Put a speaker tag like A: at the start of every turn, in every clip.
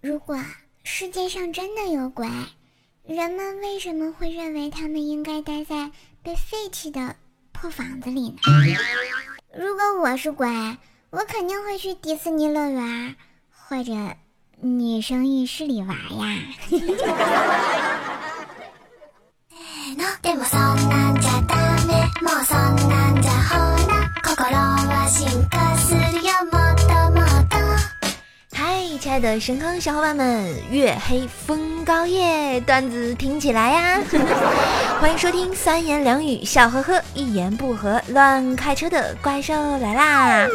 A: 如果世界上真的有鬼，人们为什么会认为他们应该待在被废弃的破房子里呢？如果我是鬼，我肯定会去迪士尼乐园或者女生浴室里玩呀。
B: 嗨，亲爱的神坑小伙伴们，月黑风高夜，段子听起来呀！欢迎收听三言两语笑呵呵，一言不合乱开车的怪兽来啦！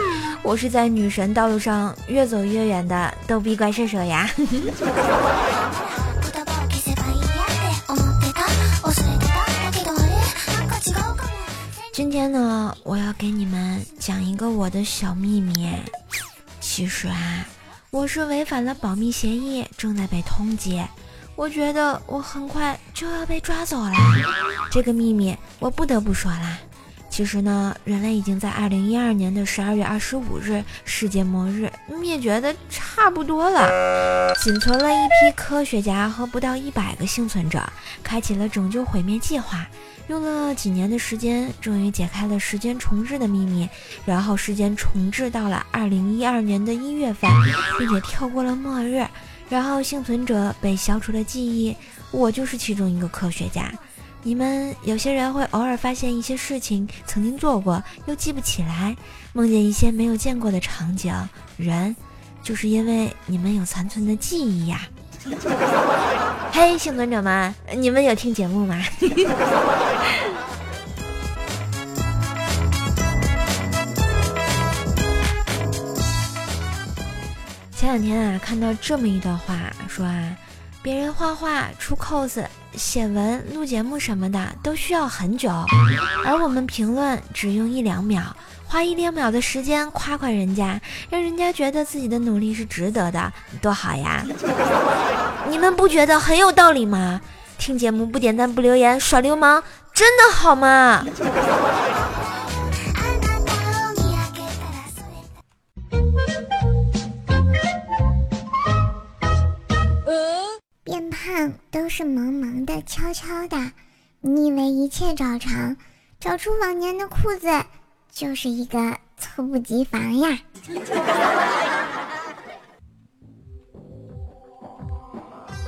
B: 我是在女神道路上越走越远的逗逼怪兽手呀！今天呢，我要给你们讲一个我的小秘密。其实啊，我是违反了保密协议，正在被通缉。我觉得我很快就要被抓走了。这个秘密我不得不说啦。其实呢，人类已经在二零一二年的十二月二十五日，世界末日灭绝的差不多了，仅存了一批科学家和不到一百个幸存者，开启了拯救毁灭计划。用了几年的时间，终于解开了时间重置的秘密。然后时间重置到了二零一二年的一月份，并且跳过了末日。然后幸存者被消除了记忆，我就是其中一个科学家。你们有些人会偶尔发现一些事情曾经做过，又记不起来，梦见一些没有见过的场景、人，就是因为你们有残存的记忆呀。嘿，幸存者们，你们有听节目吗？前两天啊，看到这么一段话，说啊，别人画画、出 cos、写文、录节目什么的都需要很久，而我们评论只用一两秒。花一两秒的时间夸夸人家，让人家觉得自己的努力是值得的，多好呀！你们不觉得很有道理吗？听节目不点赞不留言耍流氓，真的好吗？
A: 变胖都是萌萌的、悄悄的，你以为一切照常，找出往年的裤子。就是一个猝不及防呀！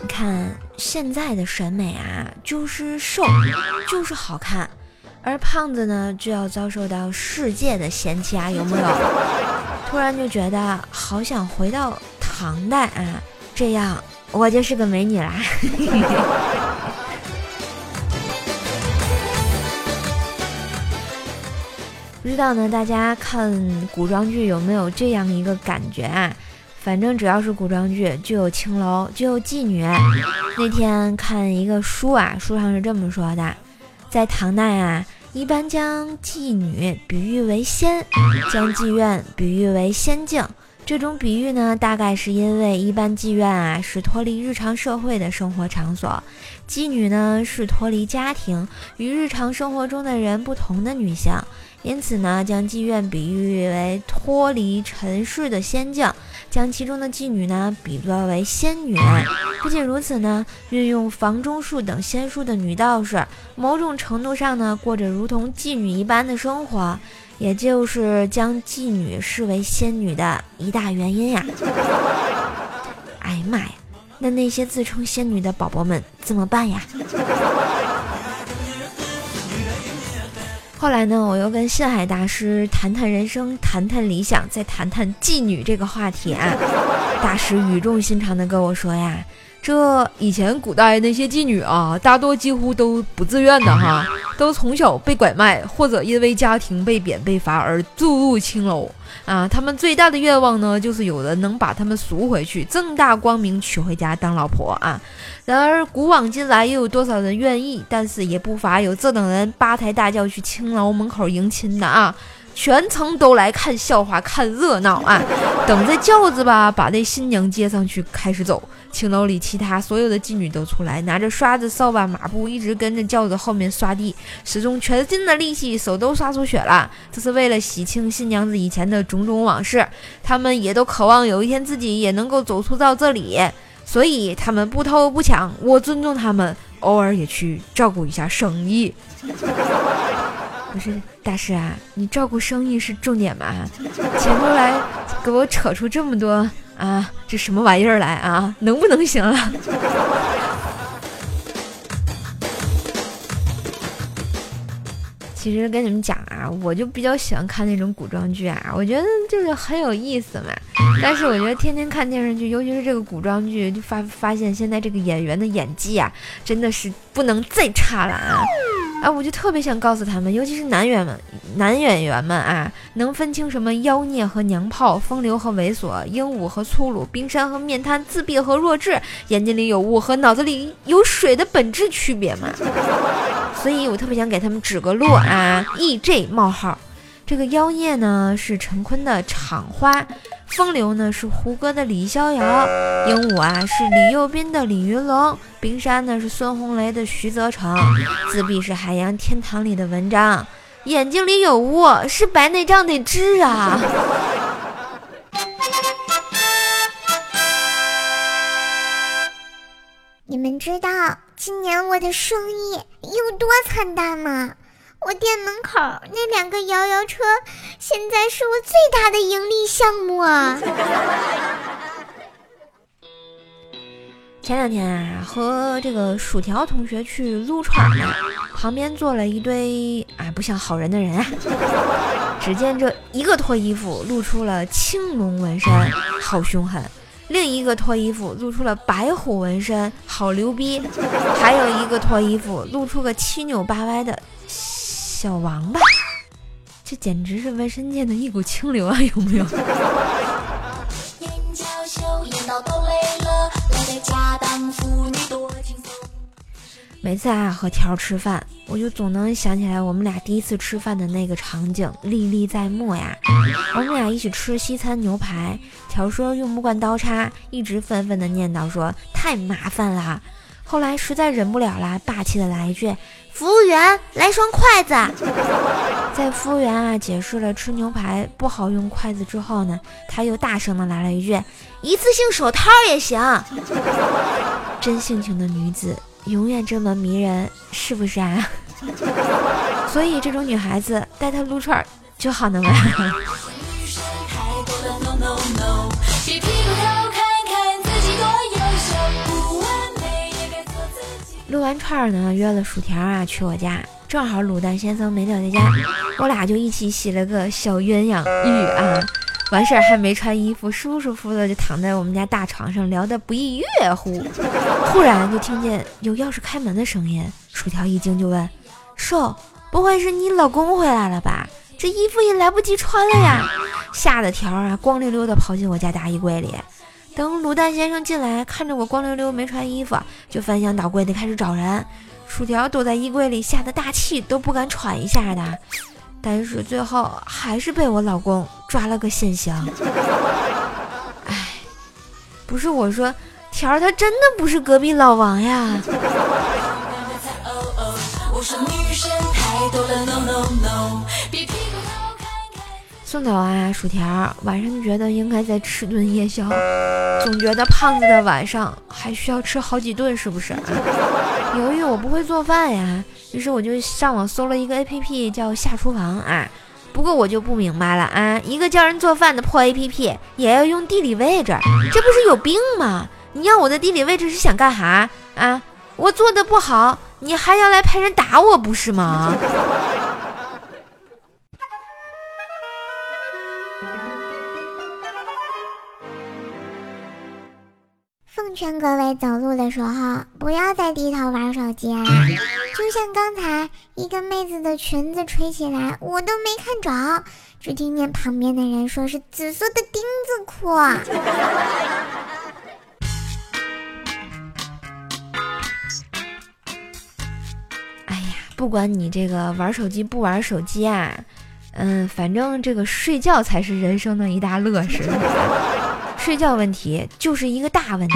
B: 看现在的审美啊，就是瘦，就是好看，而胖子呢，就要遭受到世界的嫌弃啊，有没有？突然就觉得好想回到唐代啊，这样我就是个美女啦。不知道呢，大家看古装剧有没有这样一个感觉啊？反正只要是古装剧，就有青楼，就有妓女。那天看一个书啊，书上是这么说的：在唐代啊，一般将妓女比喻为仙，将妓院比喻为仙境。这种比喻呢，大概是因为一般妓院啊是脱离日常社会的生活场所，妓女呢是脱离家庭与日常生活中的人不同的女性。因此呢，将妓院比喻为脱离尘世的仙境，将其中的妓女呢比作为仙女。不仅如此呢，运用房中术等仙术的女道士，某种程度上呢过着如同妓女一般的生活，也就是将妓女视为仙女的一大原因呀。哎呀妈呀，那那些自称仙女的宝宝们怎么办呀？后来呢，我又跟信海大师谈谈人生，谈谈理想，再谈谈妓女这个话题啊。大师语重心长的跟我说呀：“这以前古代那些妓女啊，大多几乎都不自愿的哈，都从小被拐卖，或者因为家庭被贬被罚而住入青楼啊。他们最大的愿望呢，就是有人能把他们赎回去，正大光明娶回家当老婆啊。”然而古往今来，又有多少人愿意？但是也不乏有这等人八抬大轿去青楼门口迎亲的啊！全程都来看笑话、看热闹啊！等着轿子吧，把那新娘接上去，开始走。青楼里其他所有的妓女都出来，拿着刷子、扫把、抹布，一直跟着轿子后面刷地，使用全身的力气，手都刷出血了。这是为了洗清新娘子以前的种种往事。他们也都渴望有一天自己也能够走出到这里。所以他们不偷不抢，我尊重他们，偶尔也去照顾一下生意。不是大师啊，你照顾生意是重点吗？前头来给我扯出这么多啊，这什么玩意儿来啊？能不能行了？其实跟你们讲啊，我就比较喜欢看那种古装剧啊，我觉得就是很有意思嘛。但是我觉得天天看电视剧，尤其是这个古装剧，就发发现现在这个演员的演技啊，真的是不能再差了啊！啊，我就特别想告诉他们，尤其是男演们、男演员们啊，能分清什么妖孽和娘炮、风流和猥琐、英武和粗鲁、冰山和面瘫、自闭和弱智、眼睛里有雾和脑子里有水的本质区别吗？所以我特别想给他们指个路啊！E.J. 冒号，这个妖孽呢是陈坤的厂花。风流呢是胡歌的李逍遥，鹦鹉啊是李幼斌的李云龙，冰山呢是孙红雷的徐泽成，自闭是海洋天堂里的文章，眼睛里有雾是白内障得治啊！
A: 你们知道今年我的生意有多惨淡吗？我店门口那两个摇摇车，现在是我最大的盈利项目啊！
B: 前两天啊，和这个薯条同学去撸串呢，旁边坐了一堆啊不像好人的人啊。只见这一个脱衣服露出了青龙纹身，好凶狠；另一个脱衣服露出了白虎纹身，好牛逼；还有一个脱衣服露出个七扭八歪的。小王八，这简直是纹身界的一股清流啊！有没有？每次啊和条吃饭，我就总能想起来我们俩第一次吃饭的那个场景，历历在目呀。我们俩一起吃西餐牛排，条说用不惯刀叉，一直愤愤的念叨说太麻烦了。后来实在忍不了了，霸气的来一句。服务员，来双筷子。在服务员啊解释了吃牛排不好用筷子之后呢，他又大声的来了一句：“一次性手套也行。” 真性情的女子永远这么迷人，是不是啊？所以这种女孩子带她撸串就好能玩。撸完串儿呢，约了薯条啊去我家，正好卤蛋先生没在家，我俩就一起洗了个小鸳鸯浴啊。完事儿还没穿衣服，舒舒服服的就躺在我们家大床上聊得不亦乐乎。忽然就听见有钥匙开门的声音，薯条一惊就问：“瘦，不会是你老公回来了吧？这衣服也来不及穿了呀！”吓得条啊光溜溜的跑进我家大衣柜里。等卤蛋先生进来，看着我光溜溜没穿衣服，就翻箱倒柜的开始找人。薯条躲在衣柜里，吓得大气都不敢喘一下的。但是最后还是被我老公抓了个现行。哎，不是我说，条儿他真的不是隔壁老王呀。送走啊，薯条，晚上就觉得应该再吃顿夜宵，总觉得胖子的晚上还需要吃好几顿，是不是？由于我不会做饭呀，于是我就上网搜了一个 A P P，叫下厨房啊。不过我就不明白了啊，一个叫人做饭的破 A P P 也要用地理位置，这不是有病吗？你要我的地理位置是想干啥啊？我做的不好，你还要来派人打我不是吗？
A: 奉劝各位走路的时候不要再低头玩手机啊！就像刚才一个妹子的裙子吹起来，我都没看着，只听见旁边的人说是紫色的钉子裤。
B: 哎呀，不管你这个玩手机不玩手机啊，嗯，反正这个睡觉才是人生的一大乐事。睡觉问题就是一个大问题。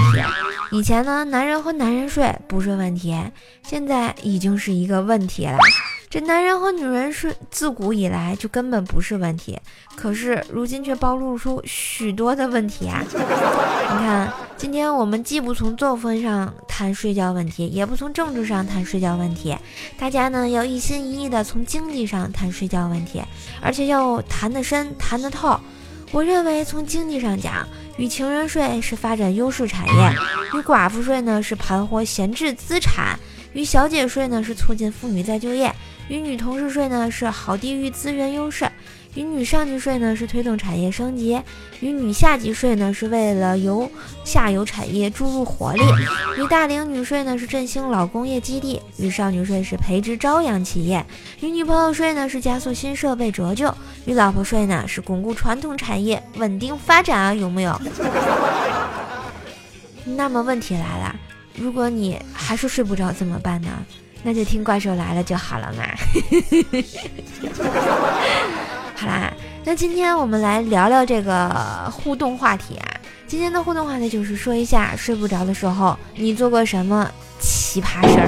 B: 以前呢，男人和男人睡不是问题，现在已经是一个问题了。这男人和女人是自古以来就根本不是问题，可是如今却暴露出许多的问题啊！你看，今天我们既不从作风上谈睡觉问题，也不从政治上谈睡觉问题，大家呢要一心一意的从经济上谈睡觉问题，而且要谈得深、谈得透。我认为从经济上讲，与情人睡是发展优势产业，与寡妇睡呢是盘活闲置资产，与小姐睡呢是促进妇女再就业。与女同事睡呢是好地域资源优势，与女上级睡呢是推动产业升级，与女下级睡呢是为了由下游产业注入活力，与大龄女睡呢是振兴老工业基地，与少女睡是培植朝阳企业，与女朋友睡呢是加速新设备折旧，与老婆睡呢是巩固传统产业稳定发展啊，有没有？那么问题来了，如果你还是睡不着怎么办呢？那就听怪兽来了就好了嘛。好啦，那今天我们来聊聊这个互动话题啊。今天的互动话题就是说一下睡不着的时候你做过什么奇葩事儿。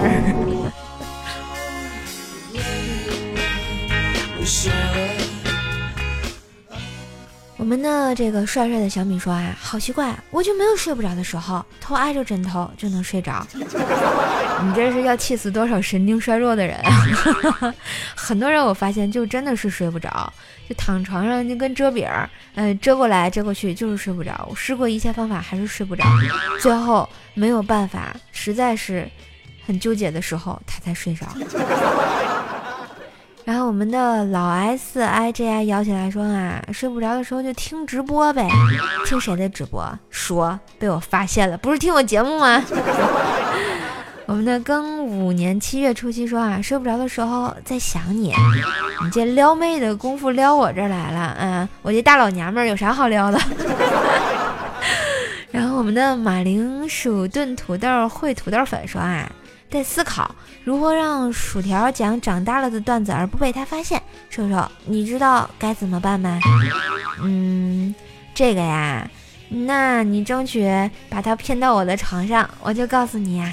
B: 我们的这个帅帅的小米说啊，好奇怪，我就没有睡不着的时候，头挨着枕头就能睡着。你这是要气死多少神经衰弱的人啊！很多人我发现就真的是睡不着，就躺床上就跟遮饼儿，嗯，遮过来遮过去就是睡不着。我试过一切方法还是睡不着，最后没有办法，实在是很纠结的时候，他才睡着。然后我们的老 S I J I 摇起来说啊，睡不着的时候就听直播呗，听谁的直播？说被我发现了，不是听我节目吗？我们的庚午年七月初七说啊，睡不着的时候在想你，你这撩妹的功夫撩我这儿来了，嗯，我这大老娘们儿有啥好撩的？然后我们的马铃薯炖土豆烩土豆粉说啊。在思考如何让薯条讲长大了的段子而不被他发现。瘦瘦，你知道该怎么办吗？嗯，这个呀，那你争取把他骗到我的床上，我就告诉你呀。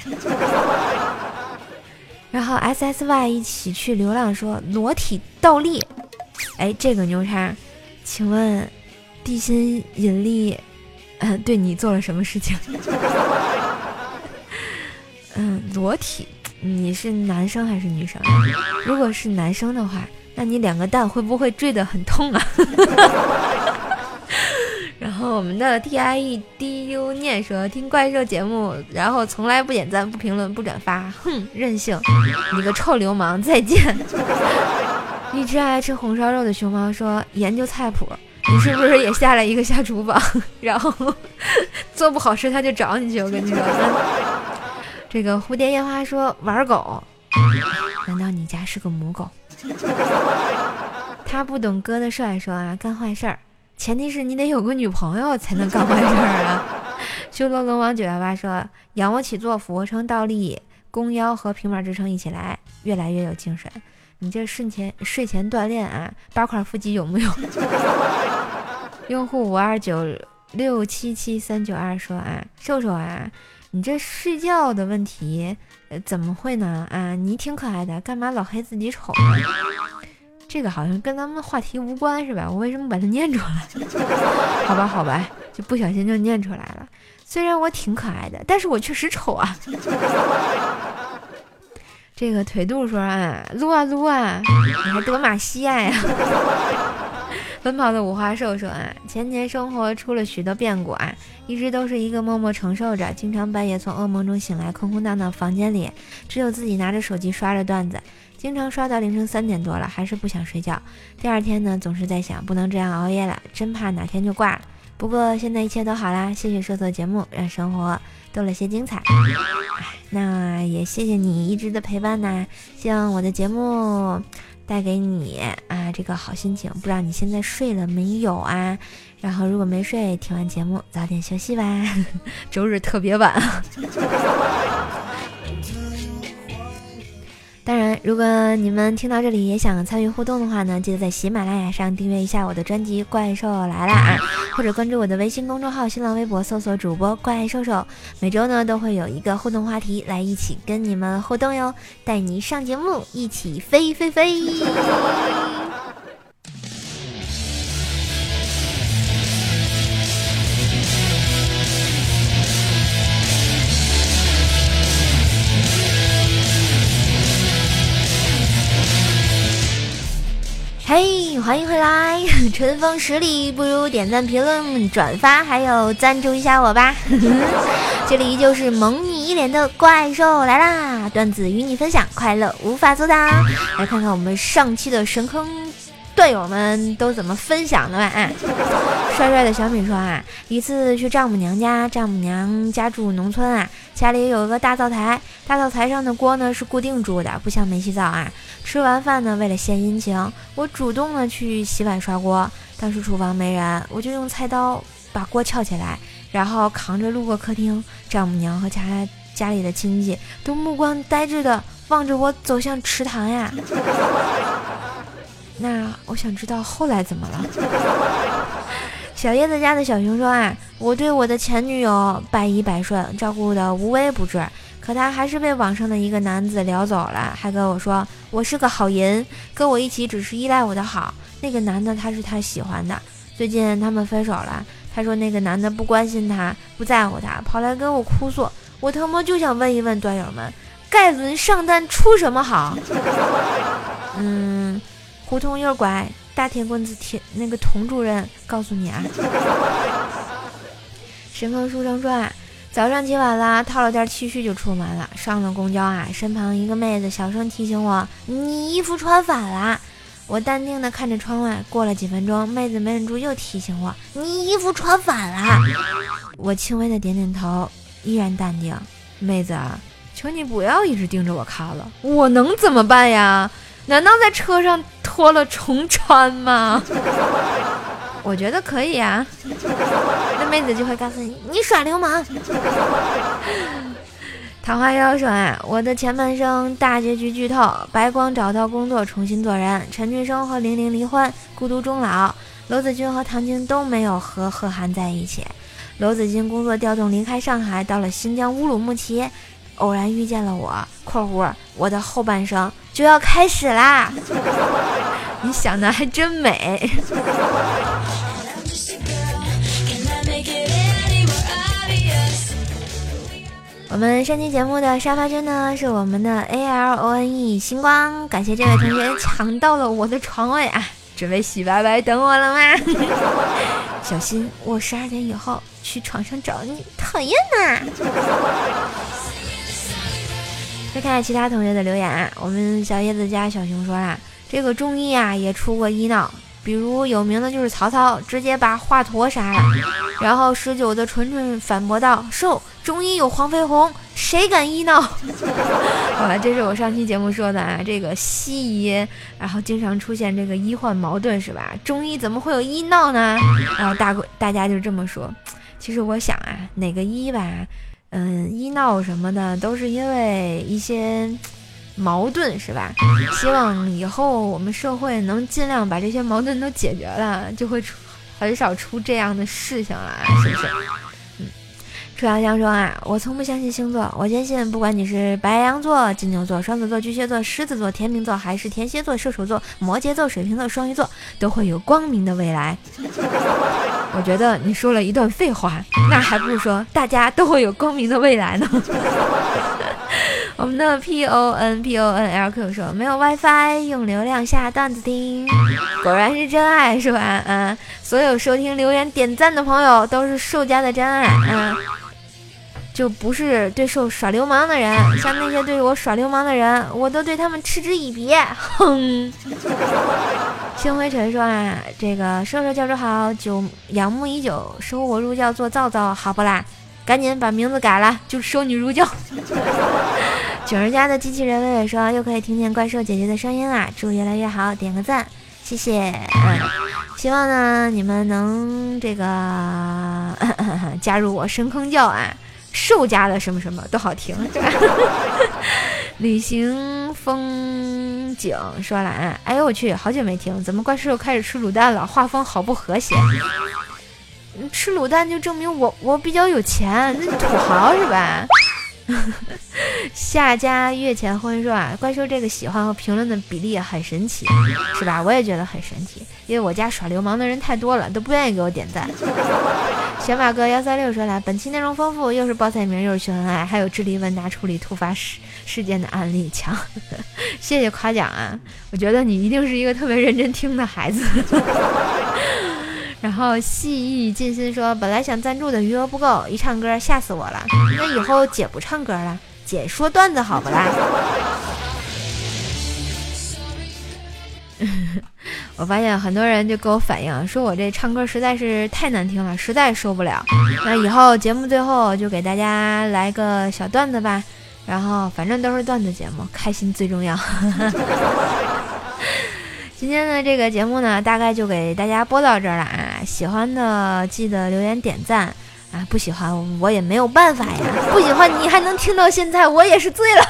B: 然后 S S Y 一起去流浪说裸体倒立，哎，这个牛叉，请问地心引力，嗯，对你做了什么事情？裸体，你是男生还是女生？如果是男生的话，那你两个蛋会不会坠得很痛啊？然后我们的 T I E D U 念说听怪兽节目，然后从来不点赞、不评论、不转发，哼，任性！你个臭流氓，再见！一只爱吃红烧肉的熊猫说研究菜谱，你是不是也下了一个下厨房？然后做不好吃他就找你去，我跟你说。这个蝴蝶烟花说玩狗，难道你家是个母狗？他不懂哥的帅说啊，干坏事儿，前提是你得有个女朋友才能干坏事儿啊。修罗龙王九幺八说，仰卧起坐、俯卧撑、倒立、弓腰和平板支撑一起来，越来越有精神。你这睡前睡前锻炼啊，八块腹肌有木有？用户五二九六七七三九二说啊，瘦瘦啊。你这睡觉的问题，呃，怎么会呢？啊，你挺可爱的，干嘛老黑自己丑呢？这个好像跟咱们话题无关，是吧？我为什么把它念出来？好吧，好吧，就不小心就念出来了。虽然我挺可爱的，但是我确实丑啊。这个腿肚说啊，撸啊撸啊，你还德玛西亚呀？奔跑的五花兽说啊，前年生活出了许多变故啊，一直都是一个默默承受着，经常半夜从噩梦中醒来，空空荡荡房间里只有自己拿着手机刷着段子，经常刷到凌晨三点多了，还是不想睡觉。第二天呢，总是在想，不能这样熬夜了，真怕哪天就挂了。不过现在一切都好啦，谢谢社做节目，让生活多了些精彩。那也谢谢你一直的陪伴呐，希望我的节目。带给你啊，这个好心情，不知道你现在睡了没有啊？然后如果没睡，听完节目早点休息吧。周日特别晚。当然，如果你们听到这里也想参与互动的话呢，记得在喜马拉雅上订阅一下我的专辑《怪兽来了》啊，或者关注我的微信公众号、新浪微博，搜索主播怪兽兽。每周呢都会有一个互动话题，来一起跟你们互动哟，带你上节目，一起飞飞飞。嘿，欢迎回来！春风十里不如点赞、评论、转发，还有赞助一下我吧。这里依旧是萌你一脸的怪兽来啦，段子与你分享，快乐无法阻挡。来看看我们上期的神坑。队友们都怎么分享的吧？啊，帅帅的小米说啊，一次去丈母娘家，丈母娘家住农村啊，家里有一个大灶台，大灶台上的锅呢是固定住的，不像煤气灶啊。吃完饭呢，为了献殷勤，我主动的去洗碗刷锅。当时厨房没人，我就用菜刀把锅撬起来，然后扛着路过客厅，丈母娘和家家里的亲戚都目光呆滞的望着我走向池塘呀。那我想知道后来怎么了。小叶子家的小熊说啊，我对我的前女友百依百顺，照顾的无微不至，可他还是被网上的一个男子撩走了，还跟我说我是个好人，跟我一起只是依赖我的好。那个男的他是他喜欢的，最近他们分手了。他说那个男的不关心他，不在乎他，跑来跟我哭诉。我他妈就想问一问段友们，盖伦上单出什么好？嗯。胡同右拐，大铁棍子铁那个童主任告诉你啊。神坑书生说啊，早上起晚了，套了件 T 恤就出门了。上了公交啊，身旁一个妹子小声提醒我：“你衣服穿反了。”我淡定的看着窗外。过了几分钟，妹子没忍住又提醒我：“你衣服穿反了。”我轻微的点点头，依然淡定。妹子，求你不要一直盯着我看了，我能怎么办呀？难道在车上脱了重穿吗？我觉得可以啊。那妹子就会告诉你，你耍流氓。桃花妖说啊，我的前半生大结局剧透：白光找到工作，重新做人；陈俊生和玲玲离婚，孤独终老；罗子君和唐晶都没有和贺涵在一起；罗子君工作调动离开上海，到了新疆乌鲁木齐。偶然遇见了我（括弧我的后半生就要开始啦），你想的还真美。我们上期节目的沙发君呢是我们的 A L O N E 星光，感谢这位同学抢到了我的床位啊，准备洗白白等我了吗？小心我十二点以后去床上找你，讨厌呐！再看下其他同学的留言啊，我们小叶子家小熊说啦，这个中医啊也出过医闹，比如有名的就是曹操直接把华佗杀了，然后十九的纯纯反驳道：“兽中医有黄飞鸿，谁敢医闹？” 好了，这是我上期节目说的啊，这个西医然后经常出现这个医患矛盾是吧？中医怎么会有医闹呢？然后大大家就这么说，其实我想啊，哪个医吧？嗯，医闹什么的都是因为一些矛盾，是吧？希望以后我们社会能尽量把这些矛盾都解决了，就会出很少出这样的事情了，是不是？嗯，楚阳香说啊，我从不相信星座，我坚信不管你是白羊座、金牛座、双子座、巨蟹座、狮子座、天秤座，还是天蝎座、射手座、摩羯座、水瓶座、双鱼座，都会有光明的未来。我觉得你说了一段废话，那还不如说大家都会有光明的未来呢。我们的 P O N P O N L Q 说没有 WiFi，用流量下段子听，果然是真爱是吧？嗯，所有收听、留言、点赞的朋友都是兽家的真爱，嗯，就不是对兽耍流氓的人，像那些对我耍流氓的人，我都对他们嗤之以鼻，哼。星辉尘说啊，这个瘦瘦叫着好，久仰慕已久，收我入教做皂皂，好不啦？赶紧把名字改了，就收你入教。九儿家的机器人微微说，又可以听见怪兽姐姐的声音啦，祝越来越好，点个赞，谢谢。嗯，希望呢你们能这个 加入我深坑教啊，兽家的什么什么都好听。旅行风景说了啊，哎呦我去，好久没听，怎么怪兽又开始吃卤蛋了？画风好不和谐。吃卤蛋就证明我我比较有钱，那土豪是吧？夏家月前婚说啊，怪兽这个喜欢和评论的比例很神奇，是吧？我也觉得很神奇，因为我家耍流氓的人太多了，都不愿意给我点赞。小马哥幺三六说了，本期内容丰富，又是报菜名，又是秀恩爱，还有智力问答处理突发事事件的案例强，谢谢夸奖啊！我觉得你一定是一个特别认真听的孩子。然后细意尽心说，本来想赞助的余额不够，一唱歌吓死我了。那以后姐不唱歌了，姐说段子好不啦？我发现很多人就给我反映，说我这唱歌实在是太难听了，实在受不了。那以后节目最后就给大家来个小段子吧，然后反正都是段子节目，开心最重要。今天的这个节目呢，大概就给大家播到这儿了啊！喜欢的记得留言点赞啊，不喜欢我也没有办法呀。不喜欢你还能听到现在，我也是醉了。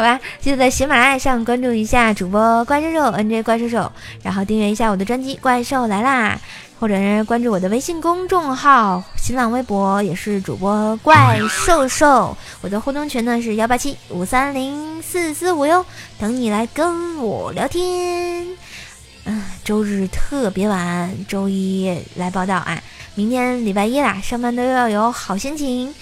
B: 好吧，记得在喜马拉雅上关注一下主播怪兽兽 NJ 怪兽兽，然后订阅一下我的专辑《怪兽来啦》。或者是关注我的微信公众号、新浪微博，也是主播怪兽兽。我的互动群呢是幺八七五三零四四五哟，等你来跟我聊天。嗯，周日特别晚，周一来报道啊！明天礼拜一啦，上班都要有好心情。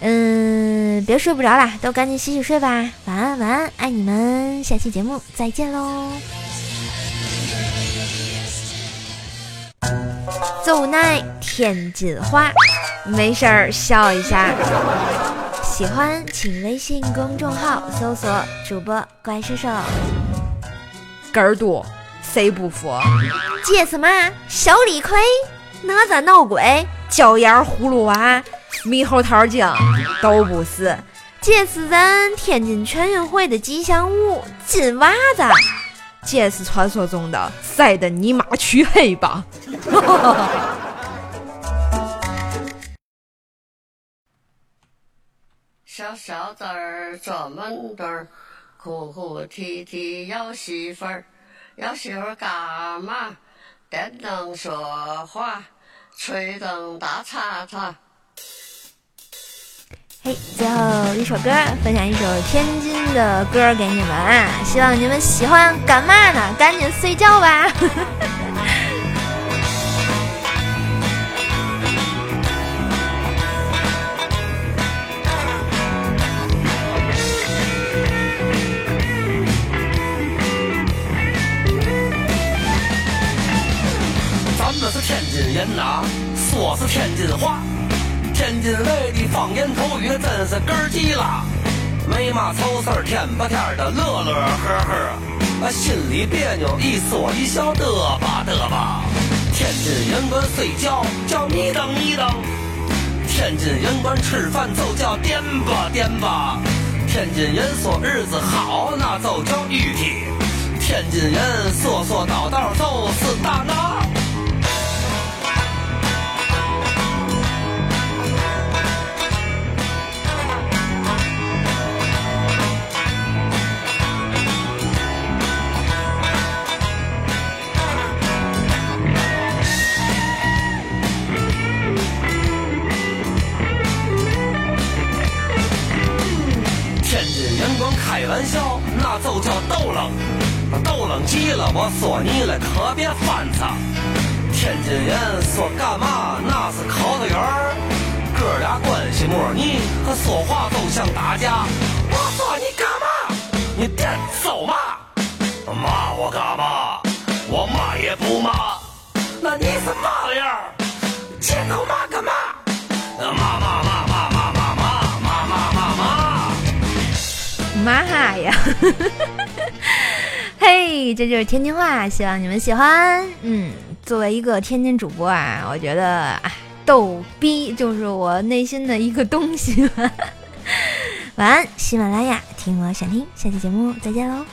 B: 嗯，别睡不着啦，都赶紧洗洗睡吧。晚安，晚安，爱你们，下期节目再见喽。走奈天津话，没事儿笑一下。喜欢请微信公众号搜索主播怪兽兽。
C: 根儿多，谁不服？
B: 姐什么？小李逵？哪吒闹鬼？椒盐葫芦娃？
C: 猕猴桃精？都不是。
B: 这是咱天津全运会的吉祥物金娃子。
C: 这是传说中的晒得你妈黢黑吧？
D: 小小子儿坐门墩儿，哭哭啼啼要媳妇儿，要媳妇儿干嘛？电灯说话，吹灯打叉叉。
B: 嘿，最后一首歌，分享一首天津的歌给你们啊！希望你们喜欢。干嘛呢？赶紧睡觉吧。
E: 真是根儿急了，没嘛愁事儿，天不天的乐乐呵呵，啊心里别扭一说一笑嘚吧嘚吧。天津人管睡觉叫咪瞪咪瞪，天津人管吃饭就叫颠吧颠吧，天津人说日子好那就叫玉体，天津人说说叨叨就是大拿。玩笑，那就叫逗冷，逗冷极了，我说你了，可别翻擦。天津人说干嘛，那是口头语儿，哥俩关系莫逆，他说话都像打架。我说你干嘛？你点走嘛？骂我干嘛？我骂也不骂。那你是嘛样儿？街头骂干嘛？骂骂骂骂骂
B: 妈呀！嘿，这就是天津话，希望你们喜欢。嗯，作为一个天津主播啊，我觉得，逗逼就是我内心的一个东西。晚安，喜马拉雅，听我想听，下期节目再见喽。